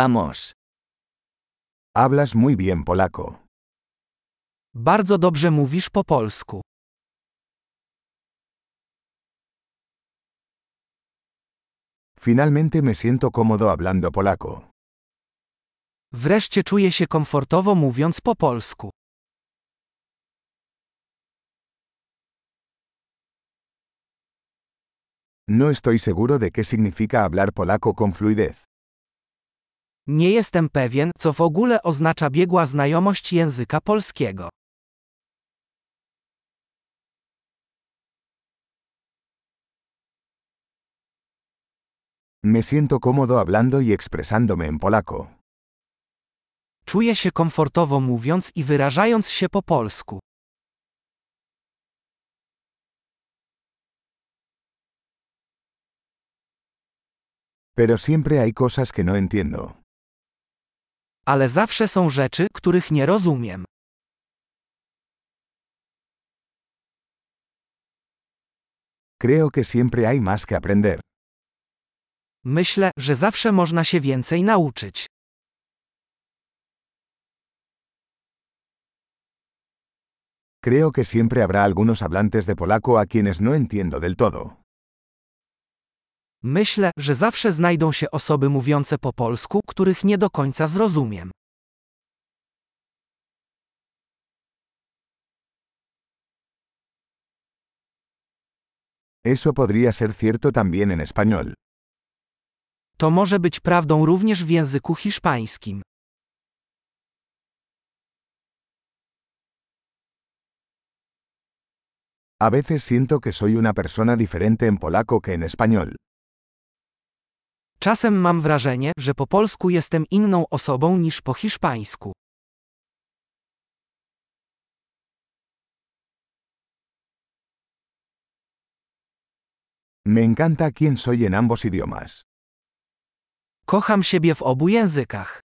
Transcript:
Vamos. Hablas muy bien polaco. Bardzo dobrze mówisz po polsku. Finalmente me siento cómodo hablando polaco. Wreszcie czuję się komfortowo mówiąc po polsku. No estoy seguro de qué significa hablar polaco con fluidez. Nie jestem pewien, co w ogóle oznacza biegła znajomość języka polskiego. Me siento cómodo hablando y expresándome en polaco. Czuję się komfortowo mówiąc i wyrażając się po polsku. Pero siempre hay cosas que no entiendo. Ale zawsze są rzeczy, których nie rozumiem. Creo que siempre hay más que aprender. Myślę, że zawsze można się więcej nauczyć. Creo que siempre habrá algunos hablantes de polaco a quienes no entiendo del todo. Myślę, że zawsze znajdą się osoby mówiące po polsku, których nie do końca zrozumiem. Eso podría ser cierto también en español. To może być prawdą również w języku hiszpańskim. A veces siento que soy una persona diferente en polaco que en español. Czasem mam wrażenie, że po polsku jestem inną osobą niż po hiszpańsku. Me encanta quién soy en ambos idiomas. Kocham siebie w obu językach.